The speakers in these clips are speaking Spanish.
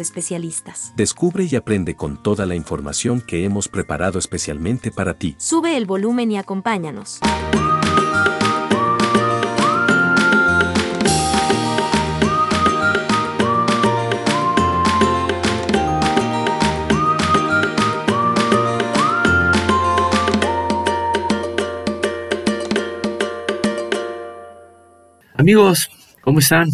especialistas. Descubre y aprende con toda la información que hemos preparado especialmente para ti. Sube el volumen y acompáñanos. Amigos, ¿cómo están?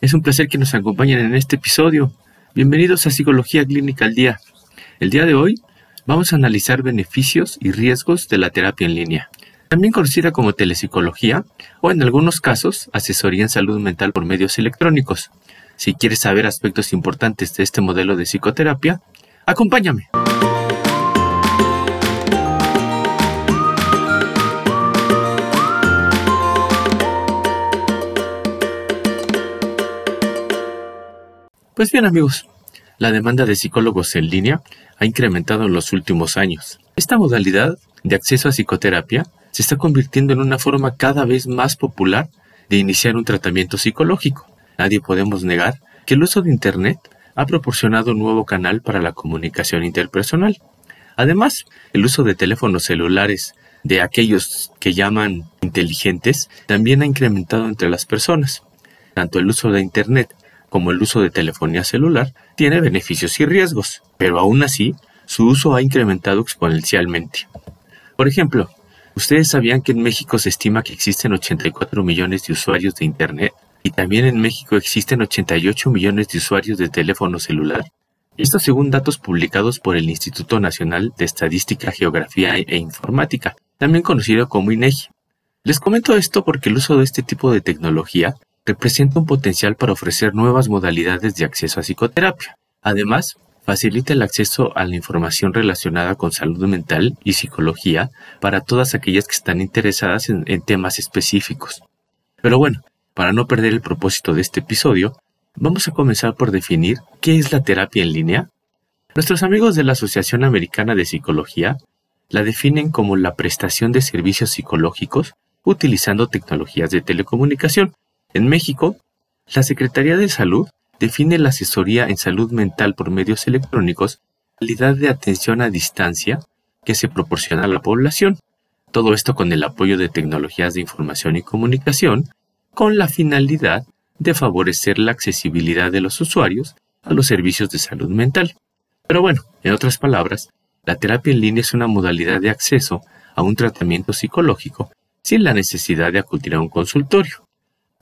Es un placer que nos acompañen en este episodio. Bienvenidos a Psicología Clínica al Día. El día de hoy vamos a analizar beneficios y riesgos de la terapia en línea, también conocida como telepsicología o en algunos casos asesoría en salud mental por medios electrónicos. Si quieres saber aspectos importantes de este modelo de psicoterapia, acompáñame. Pues bien amigos, la demanda de psicólogos en línea ha incrementado en los últimos años. Esta modalidad de acceso a psicoterapia se está convirtiendo en una forma cada vez más popular de iniciar un tratamiento psicológico. Nadie podemos negar que el uso de Internet ha proporcionado un nuevo canal para la comunicación interpersonal. Además, el uso de teléfonos celulares de aquellos que llaman inteligentes también ha incrementado entre las personas. Tanto el uso de Internet como el uso de telefonía celular, tiene beneficios y riesgos, pero aún así, su uso ha incrementado exponencialmente. Por ejemplo, ¿ustedes sabían que en México se estima que existen 84 millones de usuarios de Internet? Y también en México existen 88 millones de usuarios de teléfono celular. Esto según datos publicados por el Instituto Nacional de Estadística, Geografía e Informática, también conocido como INEGI. Les comento esto porque el uso de este tipo de tecnología representa un potencial para ofrecer nuevas modalidades de acceso a psicoterapia. Además, facilita el acceso a la información relacionada con salud mental y psicología para todas aquellas que están interesadas en, temas específicos. Pero bueno, para no perder el propósito de este episodio, vamos a comenzar por definir qué es la terapia en línea. Nuestros amigos de la Asociación Americana de Psicología la definen como la prestación de servicios psicológicos utilizando tecnologías de telecomunicación, en México, la Secretaría de Salud define la asesoría en salud mental por medios electrónicos calidad de atención a distancia que se proporciona a la población. Todo esto con el apoyo de tecnologías de información y comunicación, con la finalidad de favorecer la accesibilidad de los usuarios a los servicios de salud mental. Pero bueno, en otras palabras, la terapia en línea es una modalidad de acceso a un tratamiento psicológico sin la necesidad de acudir a un consultorio.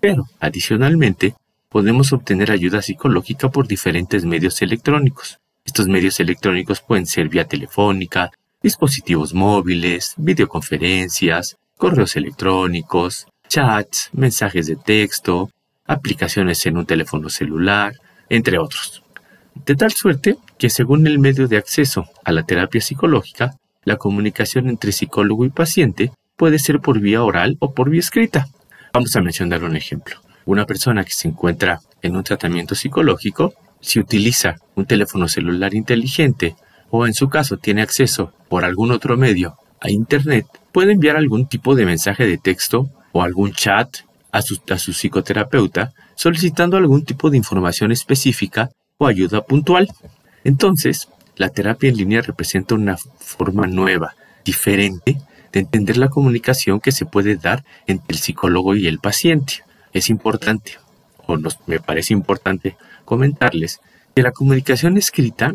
Pero, adicionalmente, podemos obtener ayuda psicológica por diferentes medios electrónicos. Estos medios electrónicos pueden ser vía telefónica, dispositivos móviles, videoconferencias, correos electrónicos, chats, mensajes de texto, aplicaciones en un teléfono celular, entre otros. De tal suerte que según el medio de acceso a la terapia psicológica, la comunicación entre psicólogo y paciente puede ser por vía oral o por vía escrita. Vamos a mencionar un ejemplo. Una persona que se encuentra en un tratamiento psicológico, si utiliza un teléfono celular inteligente o en su caso tiene acceso por algún otro medio a Internet, puede enviar algún tipo de mensaje de texto o algún chat a su, a su psicoterapeuta solicitando algún tipo de información específica o ayuda puntual. Entonces, la terapia en línea representa una forma nueva, diferente de entender la comunicación que se puede dar entre el psicólogo y el paciente. Es importante, o nos, me parece importante, comentarles que la comunicación escrita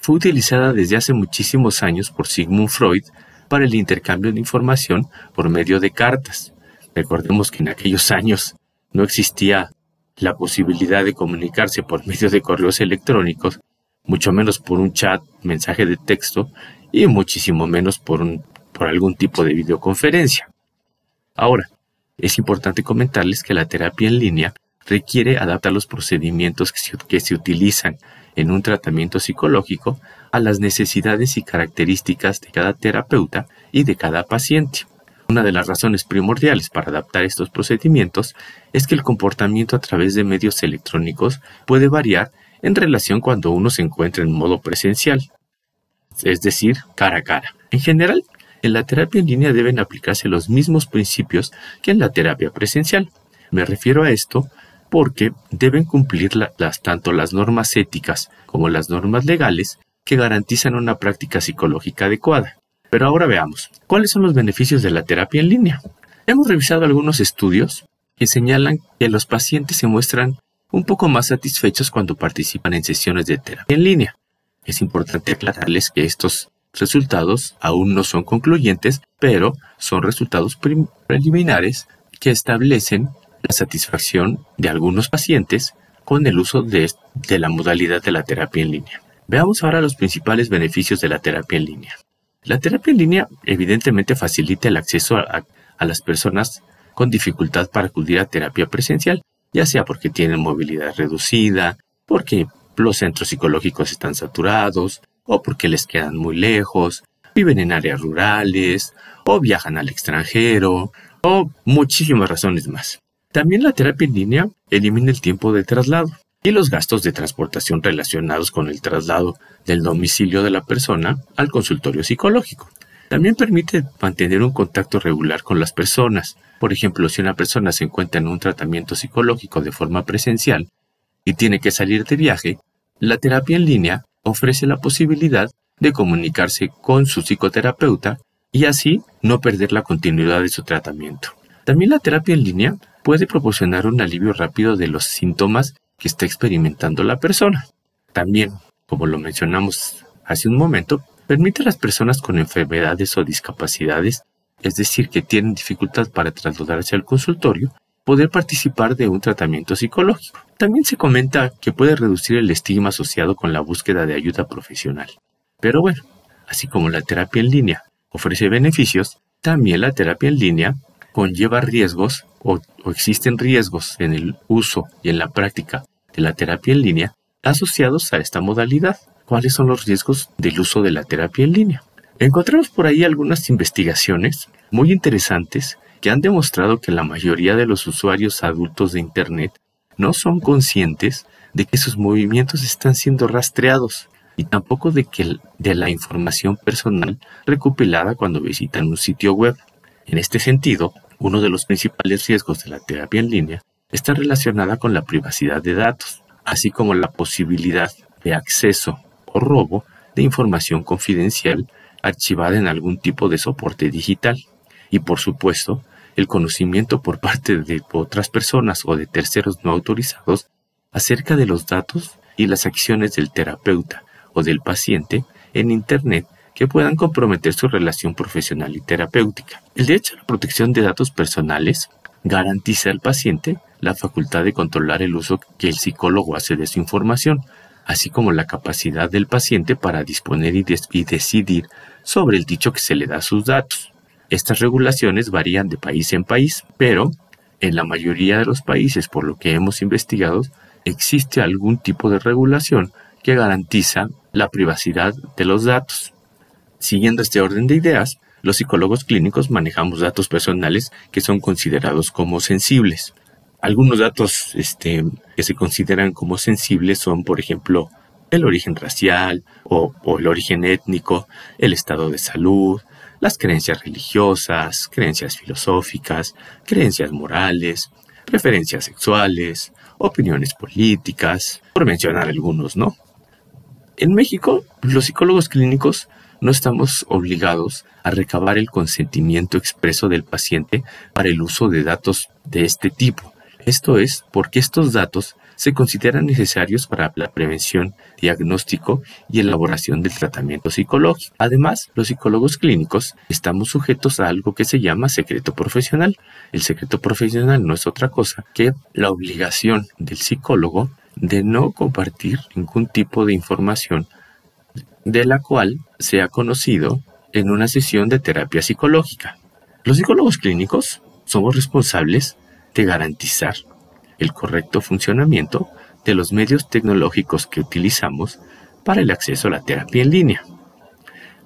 fue utilizada desde hace muchísimos años por Sigmund Freud para el intercambio de información por medio de cartas. Recordemos que en aquellos años no existía la posibilidad de comunicarse por medio de correos electrónicos, mucho menos por un chat, mensaje de texto y muchísimo menos por un por algún tipo de videoconferencia. Ahora, es importante comentarles que la terapia en línea requiere adaptar los procedimientos que se, utilizan en un tratamiento psicológico a las necesidades y características de cada terapeuta y de cada paciente. Una de las razones primordiales para adaptar estos procedimientos es que el comportamiento a través de medios electrónicos puede variar en relación cuando uno se encuentra en modo presencial, es decir, cara a cara. En general, en la terapia en línea deben aplicarse los mismos principios que en la terapia presencial. Me refiero a esto porque deben cumplir las, tanto las normas éticas como las normas legales que garantizan una práctica psicológica adecuada. Pero ahora veamos, ¿cuáles son los beneficios de la terapia en línea? Hemos revisado algunos estudios que señalan que los pacientes se muestran un poco más satisfechos cuando participan en sesiones de terapia en línea. Es importante aclararles que estos resultados aún no son concluyentes, pero son resultados preliminares que establecen la satisfacción de algunos pacientes con el uso de, la modalidad de la terapia en línea. Veamos ahora los principales beneficios de la terapia en línea. La terapia en línea evidentemente facilita el acceso a, las personas con dificultad para acudir a terapia presencial, ya sea porque tienen movilidad reducida, porque los centros psicológicos están saturados, o porque les quedan muy lejos, viven en áreas rurales, o viajan al extranjero, o muchísimas razones más. También la terapia en línea elimina el tiempo de traslado y los gastos de transportación relacionados con el traslado del domicilio de la persona al consultorio psicológico. También permite mantener un contacto regular con las personas. Por ejemplo, si una persona se encuentra en un tratamiento psicológico de forma presencial y tiene que salir de viaje, la terapia en línea ofrece la posibilidad de comunicarse con su psicoterapeuta y así no perder la continuidad de su tratamiento. También la terapia en línea puede proporcionar un alivio rápido de los síntomas que está experimentando la persona. También, como lo mencionamos hace un momento, permite a las personas con enfermedades o discapacidades, es decir, que tienen dificultad para trasladarse al consultorio, poder participar de un tratamiento psicológico. También se comenta que puede reducir el estigma asociado con la búsqueda de ayuda profesional. Pero bueno, así como la terapia en línea ofrece beneficios, también la terapia en línea conlleva riesgos o, existen riesgos en el uso y en la práctica de la terapia en línea asociados a esta modalidad. ¿Cuáles son los riesgos del uso de la terapia en línea? Encontramos por ahí algunas investigaciones muy interesantes que han demostrado que la mayoría de los usuarios adultos de Internet no son conscientes de que sus movimientos están siendo rastreados y tampoco de que de la información personal recopilada cuando visitan un sitio web. En este sentido, uno de los principales riesgos de la terapia en línea está relacionada con la privacidad de datos, así como la posibilidad de acceso o robo de información confidencial archivada en algún tipo de soporte digital. Y por supuesto, el conocimiento por parte de otras personas o de terceros no autorizados acerca de los datos y las acciones del terapeuta o del paciente en Internet que puedan comprometer su relación profesional y terapéutica. El derecho a la protección de datos personales garantiza al paciente la facultad de controlar el uso que el psicólogo hace de su información, así como la capacidad del paciente para disponer y, decidir sobre el dicho que se le da a sus datos. Estas regulaciones varían de país en país, pero en la mayoría de los países, por lo que hemos investigado, existe algún tipo de regulación que garantiza la privacidad de los datos. Siguiendo este orden de ideas, los psicólogos clínicos manejamos datos personales que son considerados como sensibles. Algunos datos este, que se consideran como sensibles son, por ejemplo, el origen racial o, o el origen étnico, el estado de salud, las creencias religiosas, creencias filosóficas, creencias morales, preferencias sexuales, opiniones políticas, por mencionar algunos, ¿no? En México, los psicólogos clínicos no estamos obligados a recabar el consentimiento expreso del paciente para el uso de datos de este tipo. Esto es porque estos datos se consideran necesarios para la prevención, diagnóstico y elaboración del tratamiento psicológico. Además, los psicólogos clínicos estamos sujetos a algo que se llama secreto profesional. El secreto profesional no es otra cosa que la obligación del psicólogo de no compartir ningún tipo de información de la cual se conocido en una sesión de terapia psicológica. Los psicólogos clínicos somos responsables de garantizar el correcto funcionamiento de los medios tecnológicos que utilizamos para el acceso a la terapia en línea.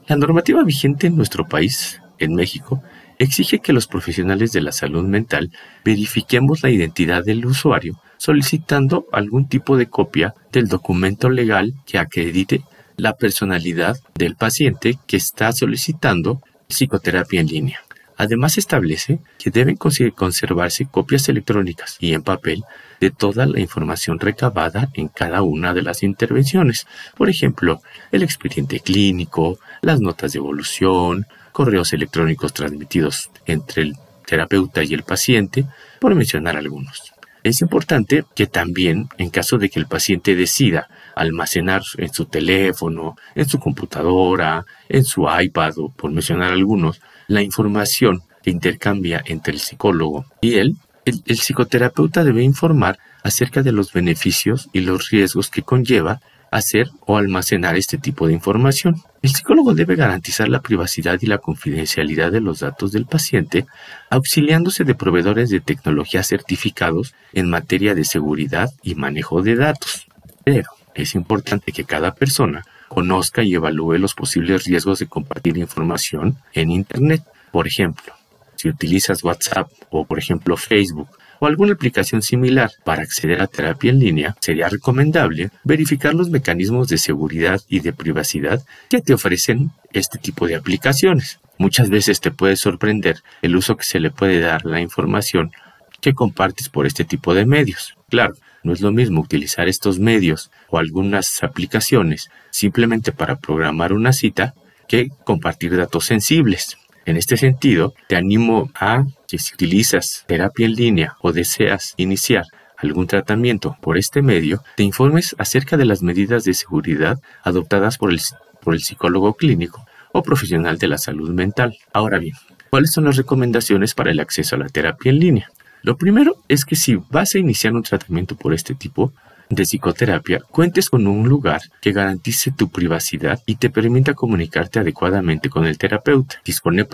La normativa vigente en nuestro país, en México, exige que los profesionales de la salud mental verifiquemos la identidad del usuario solicitando algún tipo de copia del documento legal que acredite la personalidad del paciente que está solicitando psicoterapia en línea. Además establece que deben conservarse copias electrónicas y en papel de toda la información recabada en cada una de las intervenciones. Por ejemplo, el expediente clínico, las notas de evolución, correos electrónicos transmitidos entre el terapeuta y el paciente, por mencionar algunos. Es importante que también, en caso de que el paciente decida almacenar en su teléfono, en su computadora, en su iPad o por mencionar algunos, la información que intercambia entre el psicólogo y él, el, el psicoterapeuta debe informar acerca de los beneficios y los riesgos que conlleva hacer o almacenar este tipo de información. El psicólogo debe garantizar la privacidad y la confidencialidad de los datos del paciente, auxiliándose de proveedores de tecnología certificados en materia de seguridad y manejo de datos. Pero es importante que cada persona conozca y evalúe los posibles riesgos de compartir información en Internet. Por ejemplo, si utilizas WhatsApp o por ejemplo Facebook o alguna aplicación similar para acceder a terapia en línea, sería recomendable verificar los mecanismos de seguridad y de privacidad que te ofrecen este tipo de aplicaciones. Muchas veces te puede sorprender el uso que se le puede dar a la información que compartes por este tipo de medios. Claro, no es lo mismo utilizar estos medios o algunas aplicaciones simplemente para programar una cita que compartir datos sensibles. En este sentido, te animo a que si utilizas terapia en línea o deseas iniciar algún tratamiento por este medio, te informes acerca de las medidas de seguridad adoptadas por el, por el psicólogo clínico o profesional de la salud mental. Ahora bien, ¿cuáles son las recomendaciones para el acceso a la terapia en línea? Lo primero es que si vas a iniciar un tratamiento por este tipo, de psicoterapia cuentes con un lugar que garantice tu privacidad y te permita comunicarte adecuadamente con el terapeuta. Dispone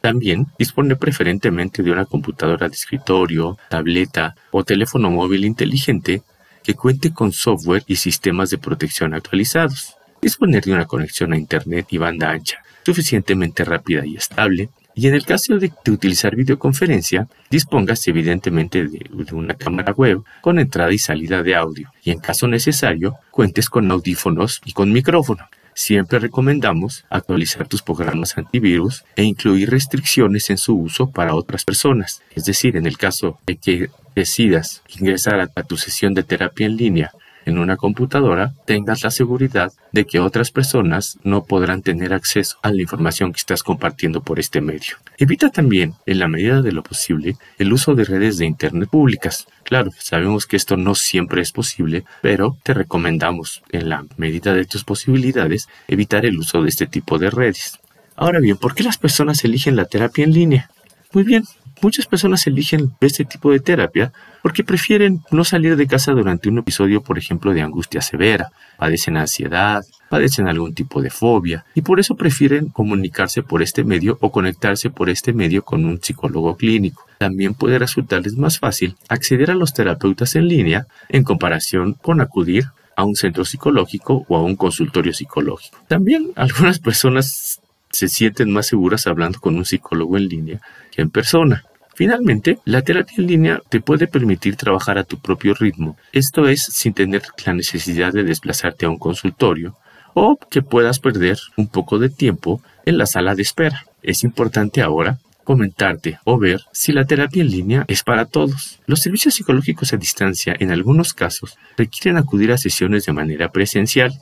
también dispone preferentemente de una computadora de escritorio, tableta o teléfono móvil inteligente que cuente con software y sistemas de protección actualizados. Disponer de una conexión a Internet y banda ancha suficientemente rápida y estable y en el caso de, utilizar videoconferencia, dispongas evidentemente de, una cámara web con entrada y salida de audio. Y en caso necesario, cuentes con audífonos y con micrófono. Siempre recomendamos actualizar tus programas antivirus e incluir restricciones en su uso para otras personas. Es decir, en el caso de que decidas ingresar a tu sesión de terapia en línea en una computadora, tengas la seguridad de que otras personas no podrán tener acceso a la información que estás compartiendo por este medio. Evita también, en la medida de lo posible, el uso de redes de Internet públicas. Claro, sabemos que esto no siempre es posible, pero te recomendamos, en la medida de tus posibilidades, evitar el uso de este tipo de redes. Ahora bien, ¿por qué las personas eligen la terapia en línea? Muy bien, Muchas personas eligen este tipo de terapia porque prefieren no salir de casa durante un episodio, por ejemplo, de angustia severa, padecen ansiedad, padecen algún tipo de fobia y por eso prefieren comunicarse por este medio o conectarse por este medio con un psicólogo clínico. También puede resultarles más fácil acceder a los terapeutas en línea en comparación con acudir a un centro psicológico o a un consultorio psicológico. También algunas personas se sienten más seguras hablando con un psicólogo en línea que en persona. Finalmente, la terapia en línea te puede permitir trabajar a tu propio ritmo, esto es sin tener la necesidad de desplazarte a un consultorio o que puedas perder un poco de tiempo en la sala de espera. Es importante ahora comentarte o ver si la terapia en línea es para todos. Los servicios psicológicos a distancia en algunos casos requieren acudir a sesiones de manera presencial.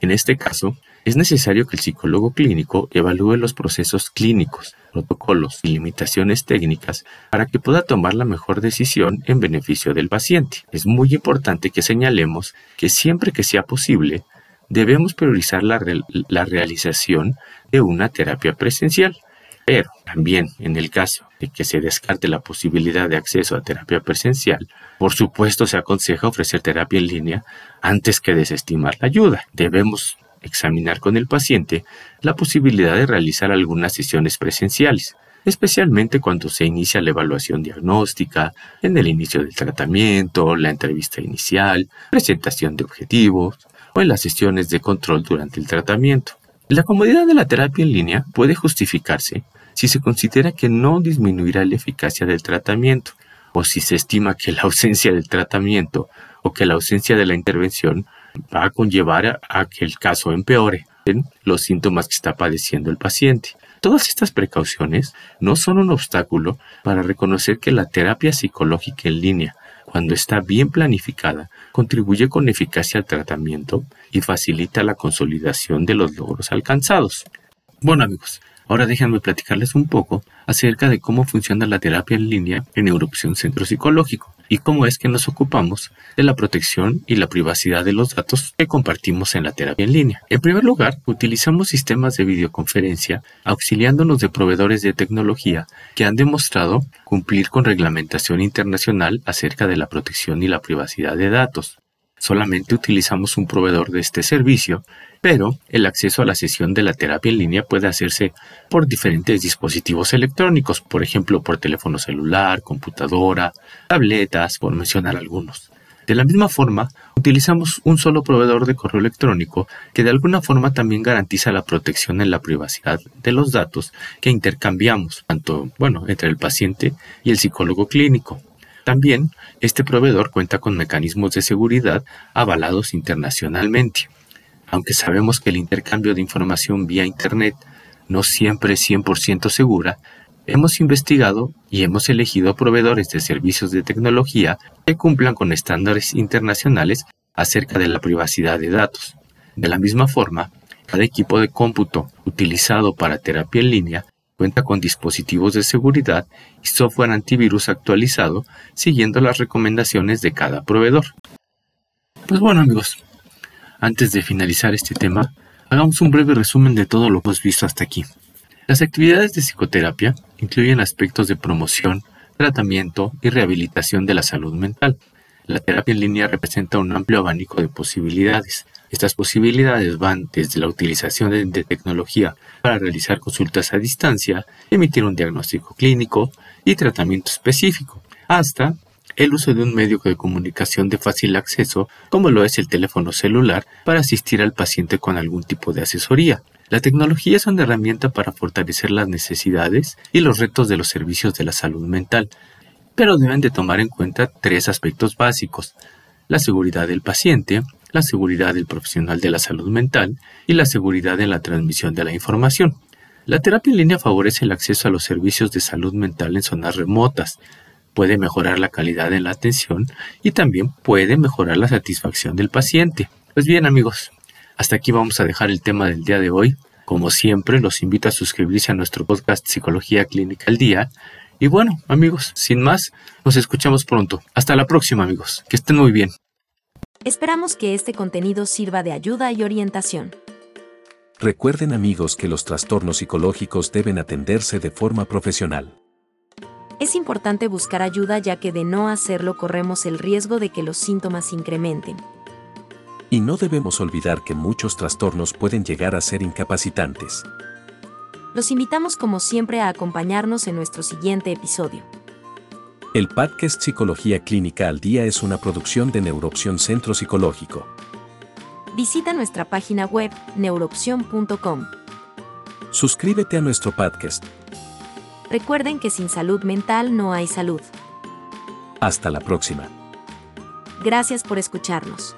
En este caso, es necesario que el psicólogo clínico evalúe los procesos clínicos, protocolos y limitaciones técnicas para que pueda tomar la mejor decisión en beneficio del paciente. Es muy importante que señalemos que siempre que sea posible, debemos priorizar la, realización de una terapia presencial. Pero también en el caso de que se descarte la posibilidad de acceso a terapia presencial, por supuesto se aconseja ofrecer terapia en línea antes que desestimar la ayuda. Debemos examinar con el paciente la posibilidad de realizar algunas sesiones presenciales. especialmente cuando se inicia la evaluación diagnóstica, en el inicio del tratamiento, la entrevista inicial, presentación de objetivos o en las sesiones de control durante el tratamiento. La comodidad de la terapia en línea puede justificarse si se considera que no disminuirá la eficacia del tratamiento o si se estima que la ausencia del tratamiento o que la ausencia de la intervención va a conllevar a, que el caso empeore en los síntomas que está padeciendo el paciente. Todas estas precauciones no son un obstáculo para reconocer que la terapia psicológica en línea, cuando está bien planificada, contribuye con eficacia al tratamiento y facilita la consolidación de los logros alcanzados. Bueno amigos, Ahora déjenme platicarles un poco acerca de cómo funciona la terapia en línea en Neuroopción Centro Psicológico y cómo es que nos ocupamos de la protección y la privacidad de los datos que compartimos en la terapia en línea. En primer lugar, utilizamos sistemas de videoconferencia auxiliándonos de proveedores de tecnología que han demostrado cumplir con reglamentación internacional acerca de la protección y la privacidad de datos. Solamente utilizamos un proveedor de este servicio, pero el acceso a la sesión de la terapia en línea puede hacerse por diferentes dispositivos electrónicos, por ejemplo por teléfono celular, computadora, tabletas, por mencionar algunos. De la misma forma, utilizamos un solo proveedor de correo electrónico que de alguna forma también garantiza la protección en la privacidad de los datos que intercambiamos, tanto, bueno, entre el paciente y el psicólogo clínico. También, este proveedor cuenta con mecanismos de seguridad avalados internacionalmente. Aunque sabemos que el intercambio de información vía Internet no siempre es 100% segura, hemos investigado y hemos elegido proveedores de servicios de tecnología que cumplan con estándares internacionales acerca de la privacidad de datos. De la misma forma, cada equipo de cómputo utilizado para terapia en línea Cuenta con dispositivos de seguridad y software antivirus actualizado siguiendo las recomendaciones de cada proveedor. Pues bueno amigos, antes de finalizar este tema, hagamos un breve resumen de todo lo que hemos visto hasta aquí. Las actividades de psicoterapia incluyen aspectos de promoción, tratamiento y rehabilitación de la salud mental. La terapia en línea representa un amplio abanico de posibilidades, estas posibilidades van desde la utilización de, tecnología para realizar consultas a distancia, emitir un diagnóstico clínico y tratamiento específico, hasta el uso de un medio de comunicación de fácil acceso, como lo es el teléfono celular, para asistir al paciente con algún tipo de asesoría. La tecnología es una herramienta para fortalecer las necesidades y los retos de los servicios de la salud mental, pero deben de tomar en cuenta tres aspectos básicos, la seguridad del paciente, la seguridad del profesional de la salud mental y la seguridad en la transmisión de la información. La terapia en línea favorece el acceso a los servicios de salud mental en zonas remotas, puede mejorar la calidad de la atención y también puede mejorar la satisfacción del paciente. Pues bien amigos, hasta aquí vamos a dejar el tema del día de hoy. Como siempre, los invito a suscribirse a nuestro podcast Psicología Clínica al Día. Y bueno, amigos, sin más, nos escuchamos pronto. Hasta la próxima, amigos. Que estén muy bien. Esperamos que este contenido sirva de ayuda y orientación. Recuerden amigos que los trastornos psicológicos deben atenderse de forma profesional. Es importante buscar ayuda ya que de no hacerlo corremos el riesgo de que los síntomas incrementen. Y no debemos olvidar que muchos trastornos pueden llegar a ser incapacitantes. Los invitamos como siempre a acompañarnos en nuestro siguiente episodio. El podcast Psicología Clínica al Día es una producción de Neuroopción Centro Psicológico. Visita nuestra página web neuroopción.com. Suscríbete a nuestro podcast. Recuerden que sin salud mental no hay salud. Hasta la próxima. Gracias por escucharnos.